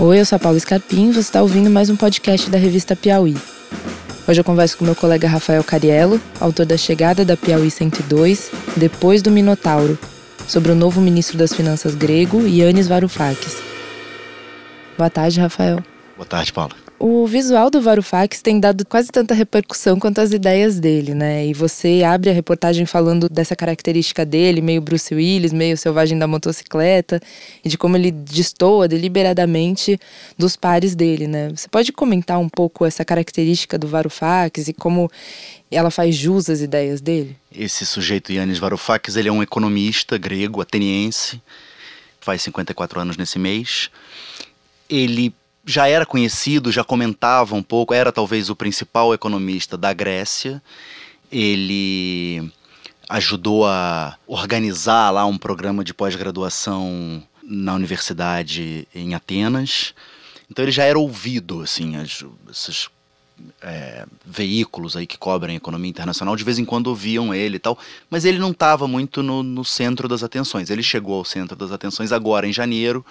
Oi, eu sou a Paula Scarpim você está ouvindo mais um podcast da revista Piauí. Hoje eu converso com meu colega Rafael Cariello, autor da Chegada da Piauí 102, Depois do Minotauro, sobre o novo ministro das Finanças grego, Yannis Varoufakis. Boa tarde, Rafael. Boa tarde, Paula. O visual do Varoufakis tem dado quase tanta repercussão quanto as ideias dele, né? E você abre a reportagem falando dessa característica dele, meio Bruce Willis, meio selvagem da motocicleta, e de como ele destoa deliberadamente dos pares dele, né? Você pode comentar um pouco essa característica do Varoufakis e como ela faz jus às ideias dele? Esse sujeito, Yannis Varoufakis, ele é um economista grego, ateniense, faz 54 anos nesse mês. Ele já era conhecido, já comentava um pouco, era talvez o principal economista da Grécia. Ele ajudou a organizar lá um programa de pós-graduação na universidade em Atenas. Então ele já era ouvido, assim, as, esses é, veículos aí que cobrem economia internacional de vez em quando ouviam ele e tal, mas ele não estava muito no, no centro das atenções. Ele chegou ao centro das atenções agora em janeiro,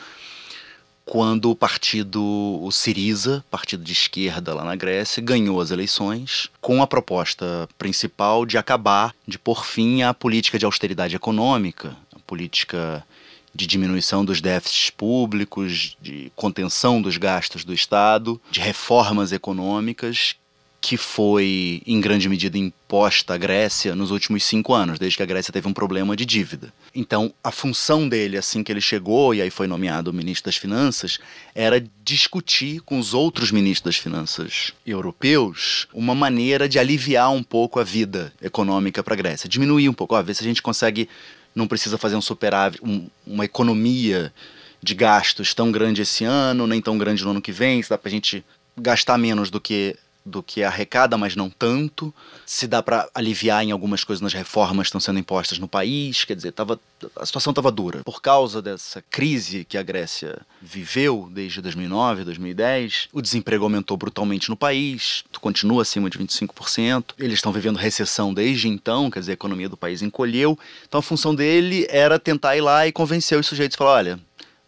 quando o partido, o Siriza, partido de esquerda lá na Grécia, ganhou as eleições com a proposta principal de acabar, de pôr fim à política de austeridade econômica, a política de diminuição dos déficits públicos, de contenção dos gastos do Estado, de reformas econômicas que foi, em grande medida, imposta à Grécia nos últimos cinco anos, desde que a Grécia teve um problema de dívida. Então, a função dele, assim que ele chegou, e aí foi nomeado ministro das Finanças, era discutir com os outros ministros das Finanças europeus uma maneira de aliviar um pouco a vida econômica para a Grécia, diminuir um pouco, ó, ver se a gente consegue, não precisa fazer um superávit, um, uma economia de gastos tão grande esse ano, nem tão grande no ano que vem, se dá para a gente gastar menos do que do que arrecada, mas não tanto. Se dá para aliviar em algumas coisas nas reformas que estão sendo impostas no país, quer dizer, tava, a situação estava dura. Por causa dessa crise que a Grécia viveu desde 2009, 2010, o desemprego aumentou brutalmente no país, continua acima de 25%. Eles estão vivendo recessão desde então, quer dizer, a economia do país encolheu. Então a função dele era tentar ir lá e convencer os sujeitos, falar, olha,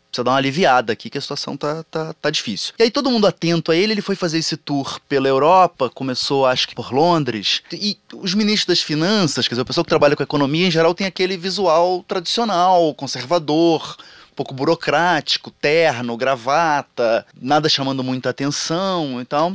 precisa dar uma aliviada aqui que a situação tá, tá, tá difícil. E aí todo mundo atento a ele, ele foi fazer esse tour pela Europa, começou acho que por Londres, e os ministros das finanças, quer dizer, o pessoal que trabalha com economia em geral tem aquele visual tradicional, conservador, um pouco burocrático, terno, gravata, nada chamando muita atenção e tal.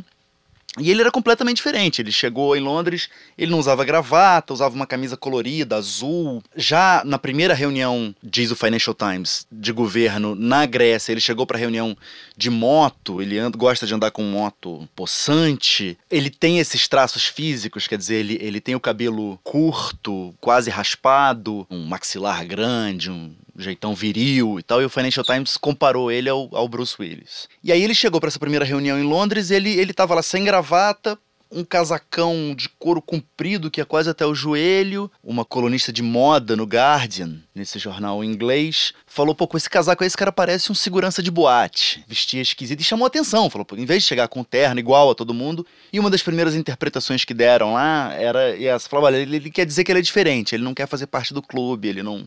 E ele era completamente diferente. Ele chegou em Londres, ele não usava gravata, usava uma camisa colorida, azul. Já na primeira reunião, diz o Financial Times, de governo na Grécia, ele chegou para reunião de moto, ele anda, gosta de andar com moto possante. Ele tem esses traços físicos, quer dizer, ele, ele tem o cabelo curto, quase raspado, um maxilar grande, um jeitão viril e tal, e o Financial Times comparou ele ao, ao Bruce Willis. E aí ele chegou para essa primeira reunião em Londres, ele, ele tava lá sem gravata, um casacão de couro comprido que é quase até o joelho. Uma colunista de moda no Guardian, nesse jornal inglês, falou: pô, com esse casaco aí, esse cara parece um segurança de boate. Vestia esquisito e chamou atenção. Falou: pô, em vez de chegar com terno igual a todo mundo. E uma das primeiras interpretações que deram lá era essa: falava, olha, ele, ele quer dizer que ele é diferente, ele não quer fazer parte do clube, ele não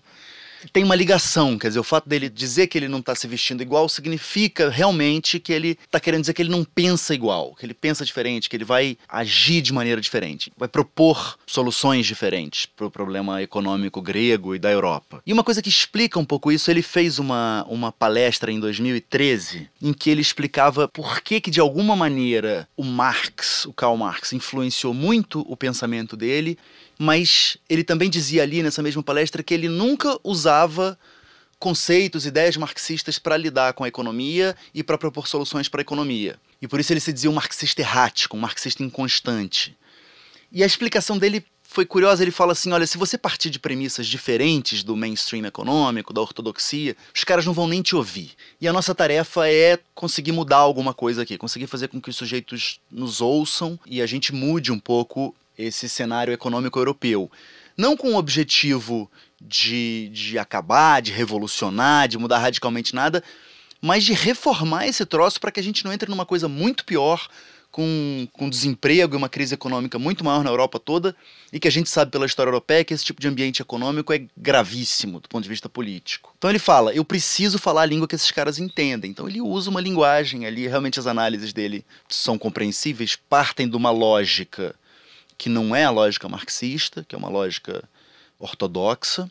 tem uma ligação, quer dizer, o fato dele dizer que ele não está se vestindo igual significa realmente que ele está querendo dizer que ele não pensa igual, que ele pensa diferente, que ele vai agir de maneira diferente, vai propor soluções diferentes para o problema econômico grego e da Europa. E uma coisa que explica um pouco isso, ele fez uma, uma palestra em 2013 em que ele explicava por que que de alguma maneira o Marx, o Karl Marx, influenciou muito o pensamento dele mas ele também dizia ali nessa mesma palestra que ele nunca usava conceitos, ideias marxistas para lidar com a economia e para propor soluções para a economia. E por isso ele se dizia um marxista errático, um marxista inconstante. E a explicação dele foi curiosa, ele fala assim, olha, se você partir de premissas diferentes do mainstream econômico, da ortodoxia, os caras não vão nem te ouvir. E a nossa tarefa é conseguir mudar alguma coisa aqui, conseguir fazer com que os sujeitos nos ouçam e a gente mude um pouco esse cenário econômico europeu. Não com o objetivo de, de acabar, de revolucionar, de mudar radicalmente nada, mas de reformar esse troço para que a gente não entre numa coisa muito pior, com, com desemprego e uma crise econômica muito maior na Europa toda, e que a gente sabe pela história europeia que esse tipo de ambiente econômico é gravíssimo do ponto de vista político. Então ele fala: eu preciso falar a língua que esses caras entendem. Então ele usa uma linguagem ali, realmente as análises dele são compreensíveis, partem de uma lógica que não é a lógica marxista, que é uma lógica ortodoxa,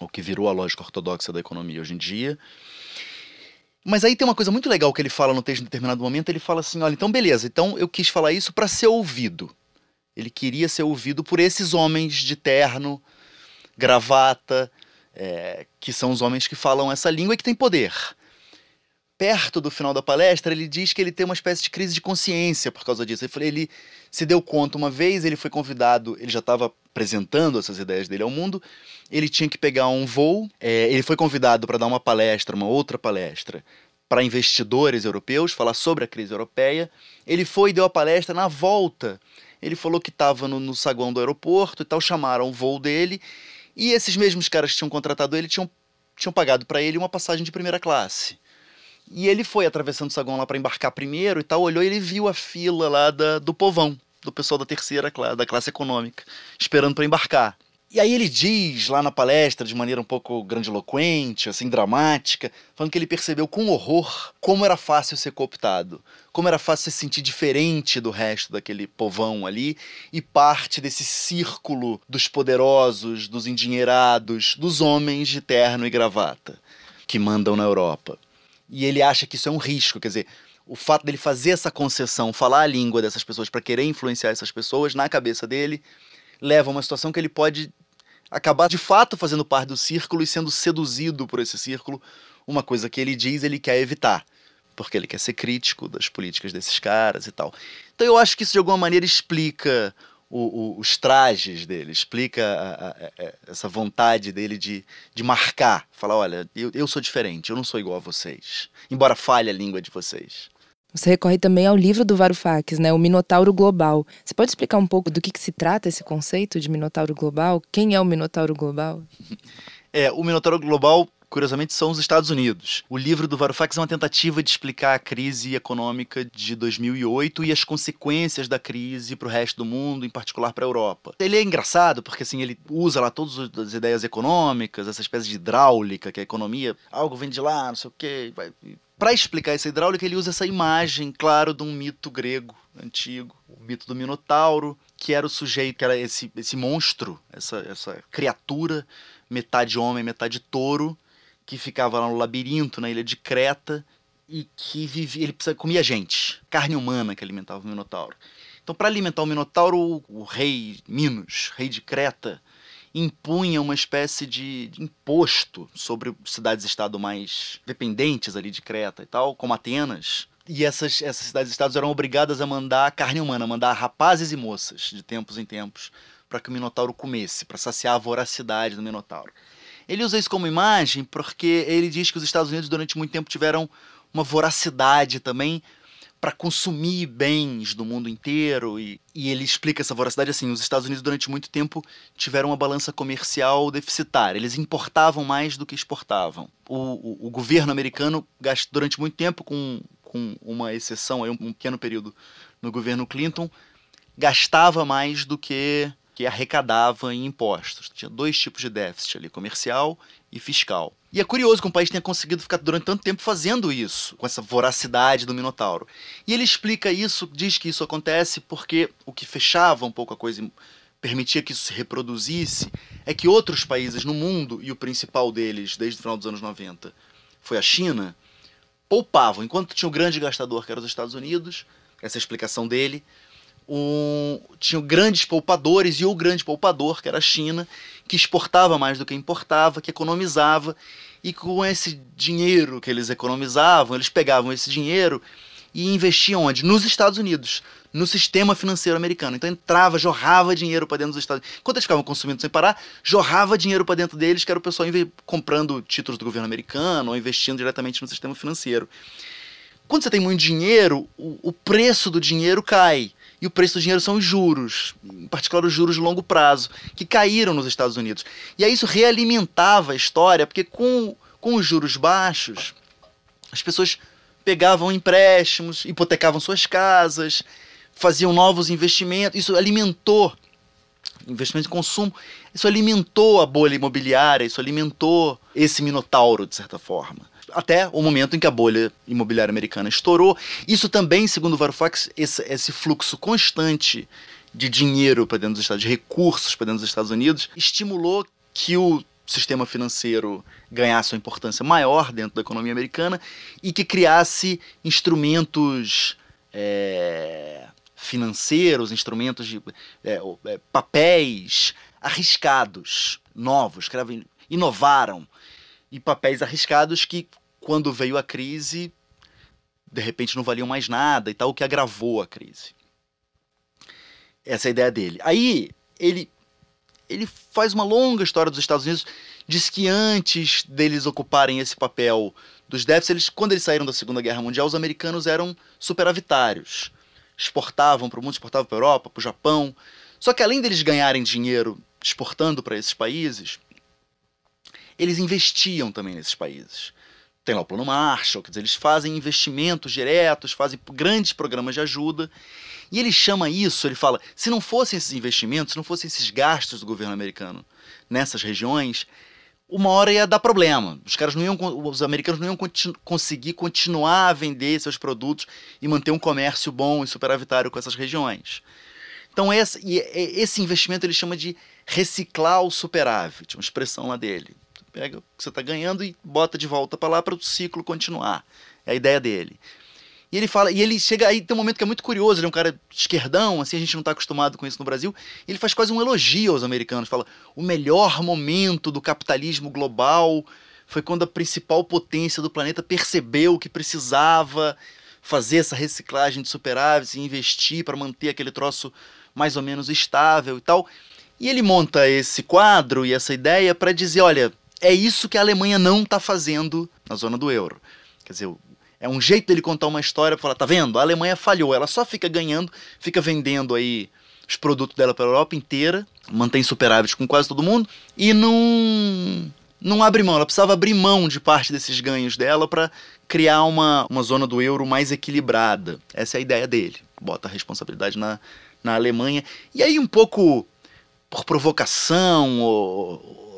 ou que virou a lógica ortodoxa da economia hoje em dia. Mas aí tem uma coisa muito legal que ele fala no texto em determinado momento, ele fala assim, olha, então beleza, então eu quis falar isso para ser ouvido. Ele queria ser ouvido por esses homens de terno, gravata, é, que são os homens que falam essa língua e que têm poder. Perto do final da palestra, ele diz que ele tem uma espécie de crise de consciência por causa disso. Ele, ele se deu conta uma vez, ele foi convidado, ele já estava apresentando essas ideias dele ao mundo, ele tinha que pegar um voo, é, ele foi convidado para dar uma palestra, uma outra palestra, para investidores europeus, falar sobre a crise europeia. Ele foi e deu a palestra na volta. Ele falou que estava no, no saguão do aeroporto e tal, chamaram o voo dele, e esses mesmos caras que tinham contratado ele tinham, tinham pagado para ele uma passagem de primeira classe. E ele foi atravessando o saguão lá para embarcar primeiro e tal, olhou e ele viu a fila lá da, do povão, do pessoal da terceira da classe econômica, esperando para embarcar. E aí ele diz lá na palestra, de maneira um pouco grandiloquente, assim, dramática, falando que ele percebeu com horror como era fácil ser cooptado, como era fácil se sentir diferente do resto daquele povão ali e parte desse círculo dos poderosos, dos endinheirados, dos homens de terno e gravata que mandam na Europa. E ele acha que isso é um risco, quer dizer, o fato dele fazer essa concessão, falar a língua dessas pessoas para querer influenciar essas pessoas, na cabeça dele, leva a uma situação que ele pode acabar de fato fazendo parte do círculo e sendo seduzido por esse círculo, uma coisa que ele diz ele quer evitar, porque ele quer ser crítico das políticas desses caras e tal. Então eu acho que isso de alguma maneira explica o, o, os trajes dele, explica a, a, a, essa vontade dele de, de marcar, falar, olha, eu, eu sou diferente, eu não sou igual a vocês, embora falhe a língua de vocês. Você recorre também ao livro do Varoufakis, né, o Minotauro Global. Você pode explicar um pouco do que, que se trata esse conceito de Minotauro Global? Quem é o Minotauro Global? É, o Minotauro Global curiosamente, são os Estados Unidos. O livro do Varoufakis é uma tentativa de explicar a crise econômica de 2008 e as consequências da crise para o resto do mundo, em particular para a Europa. Ele é engraçado porque assim ele usa lá todas as ideias econômicas, essa espécie de hidráulica que a economia, algo vem de lá, não sei o quê, para explicar essa hidráulica, ele usa essa imagem, claro, de um mito grego antigo, o mito do Minotauro, que era o sujeito, que era esse, esse monstro, essa, essa criatura, metade homem, metade touro, que ficava lá no labirinto, na ilha de Creta, e que vivia, ele comia gente, carne humana que alimentava o Minotauro. Então, para alimentar o Minotauro, o, rei Minos, rei de Creta, impunha uma espécie de, de imposto sobre cidades-estado mais dependentes ali de Creta e tal, como Atenas. E essas, essas cidades-estados eram obrigadas a mandar carne humana, mandar rapazes e moças de tempos em tempos para que o Minotauro comesse, para saciar a voracidade do Minotauro. Ele usa isso como imagem porque ele diz que os Estados Unidos durante muito tempo tiveram uma voracidade também para consumir bens do mundo inteiro e, e, ele explica essa voracidade assim: os Estados Unidos durante muito tempo tiveram uma balança comercial deficitária, eles importavam mais do que exportavam. O, o, o governo americano gastou durante muito tempo, com, com uma exceção, aí, um pequeno período no governo Clinton, gastava mais do que que arrecadava em impostos. Tinha dois tipos de déficit ali, comercial e fiscal. E é curioso que um país tenha conseguido ficar durante tanto tempo fazendo isso, com essa voracidade do Minotauro. E ele explica isso, diz que isso acontece porque o que fechava um pouco a coisa e permitia que isso se reproduzisse é que outros países no mundo, e o principal deles desde o final dos anos 90 foi a China, poupavam. Enquanto tinha o grande gastador, que era os Estados Unidos, essa é a explicação dele, um, tinham grandes poupadores e o grande poupador, que era a China, que exportava mais do que importava, que economizava, e com esse dinheiro que eles economizavam, eles pegavam esse dinheiro e investiam onde? Nos Estados Unidos, no sistema financeiro americano. Então entrava, jorrava dinheiro para dentro dos Estados Unidos. Enquanto eles ficavam consumindo sem parar, jorrava dinheiro para dentro deles, que era o pessoal comprando títulos do governo americano ou investindo diretamente no sistema financeiro. Quando você tem muito dinheiro, o, o preço do dinheiro cai. E o preço do dinheiro são os juros, em particular os juros de longo prazo, que caíram nos Estados Unidos. E aí isso realimentava a história, porque com, com os juros baixos, as pessoas pegavam empréstimos, hipotecavam suas casas, faziam novos investimentos. Isso alimentou investimento em consumo. Isso alimentou a bolha imobiliária, isso alimentou esse minotauro, de certa forma. Até o momento em que a bolha imobiliária americana estourou. Isso também, segundo o Varoufakis, esse, esse fluxo constante de dinheiro para dentro dos Estados de recursos para dentro dos Estados Unidos, estimulou que o sistema financeiro ganhasse uma importância maior dentro da economia americana e que criasse instrumentos é, financeiros, instrumentos de é, é, papéis arriscados, novos, que inovaram e papéis arriscados que quando veio a crise de repente não valiam mais nada e tal, o que agravou a crise. Essa é a ideia dele. Aí ele ele faz uma longa história dos Estados Unidos, diz que antes deles ocuparem esse papel dos déficits, eles, quando eles saíram da Segunda Guerra Mundial, os americanos eram superavitários. Exportavam para o mundo, exportavam para a Europa, para o Japão. Só que além deles ganharem dinheiro exportando para esses países, eles investiam também nesses países. Tem lá o Plano Marshall, quer dizer, eles fazem investimentos diretos, fazem grandes programas de ajuda e ele chama isso, ele fala, se não fossem esses investimentos, se não fossem esses gastos do governo americano nessas regiões, uma hora ia dar problema. Os caras não iam, os americanos não iam continu, conseguir continuar a vender seus produtos e manter um comércio bom e superavitário com essas regiões. Então esse, esse investimento ele chama de reciclar o superávit, uma expressão lá dele. Pega o que você está ganhando e bota de volta para lá para o ciclo continuar. É a ideia dele. E ele fala, e ele chega aí, tem um momento que é muito curioso, ele é um cara esquerdão, assim, a gente não está acostumado com isso no Brasil. ele faz quase um elogio aos americanos, fala: "O melhor momento do capitalismo global foi quando a principal potência do planeta percebeu que precisava fazer essa reciclagem de superávites e investir para manter aquele troço mais ou menos estável e tal". E ele monta esse quadro e essa ideia para dizer, olha, é isso que a Alemanha não está fazendo na zona do euro. Quer dizer, é um jeito dele contar uma história para falar, tá vendo? A Alemanha falhou, ela só fica ganhando, fica vendendo aí os produtos dela para a Europa inteira, mantém superávit com quase todo mundo e não não abre mão, ela precisava abrir mão de parte desses ganhos dela para criar uma, uma zona do euro mais equilibrada. Essa é a ideia dele. Bota a responsabilidade na, na Alemanha. E aí, um pouco por provocação ou,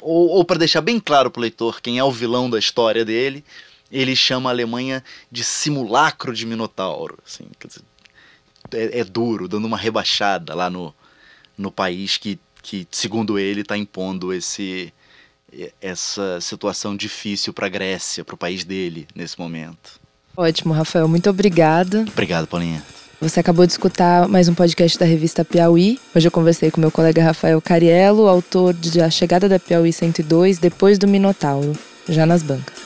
ou, ou para deixar bem claro para o leitor quem é o vilão da história dele, ele chama a Alemanha de simulacro de Minotauro. Assim, dizer, é, é, duro, dando uma rebaixada lá no, no país que, que, segundo ele, está impondo esse, essa situação difícil para a Grécia, para o país dele nesse momento. Ótimo, Rafael. Muito obrigada. Obrigado, Paulinha. Você acabou de escutar mais um podcast da revista Piauí. Hoje eu conversei com meu colega Rafael Cariello, autor de A Chegada da Piauí 102, Depois do Minotauro, já nas bancas.